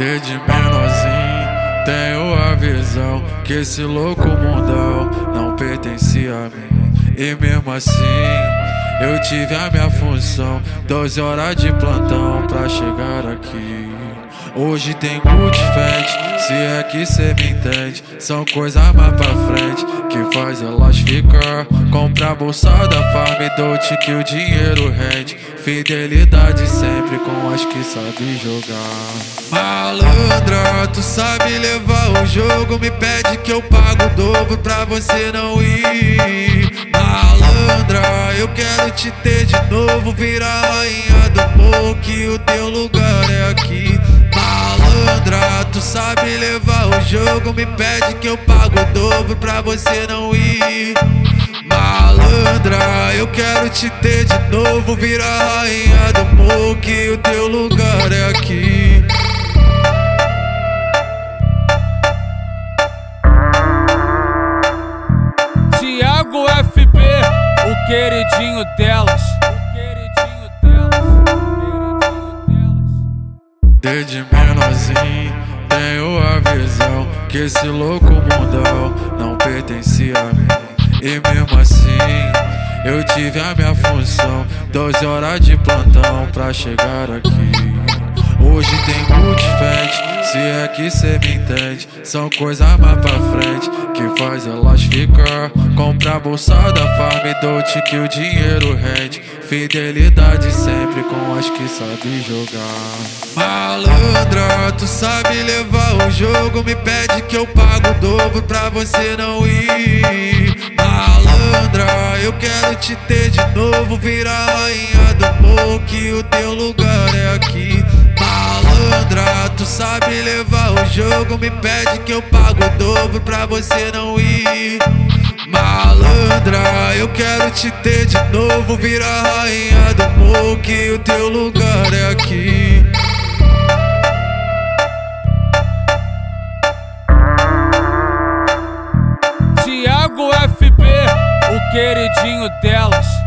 Desde menorzinho tenho a visão que esse louco mundão não pertencia a mim. E mesmo assim eu tive a minha função, 12 horas de plantão pra chegar. Hoje tem good fat, se é que cê me entende. São coisas mais pra frente que faz elas ficar. Comprar bolsa da farm e dote que o dinheiro rende. Fidelidade sempre com as que sabe jogar. Malandra, tu sabe levar o jogo. Me pede que eu pago o dobro pra você não ir. Malandra, eu quero te ter de novo. Virar rainha do morro que o teu lugar é tu sabe levar o jogo. Me pede que eu pago o dobro pra você não ir. Malandra, eu quero te ter de novo. Virar rainha do morro, que o teu lugar é aqui. Tiago FB, o queridinho delas. Desde menorzinho tenho a visão que esse louco mundão não pertencia a mim. E mesmo assim eu tive a minha função, 12 horas de plantão pra chegar aqui. Hoje tem fat, se é que cê me entende. São coisas mais pra frente que faz elas ficar. Comprar bolsa da farm dote que o dinheiro rende. Fidelidade sempre com as que sabe jogar. Malandra, tu sabe levar o jogo. Me pede que eu pago o dobro pra você não ir. Malandra, eu quero te ter de novo. Virar rainha do morro que o teu lugar é aqui tu sabe levar o jogo. Me pede que eu pago o dobro pra você não ir. Malandra, eu quero te ter de novo. Virar rainha do morro, que o teu lugar é aqui. Tiago FB, o queridinho dela.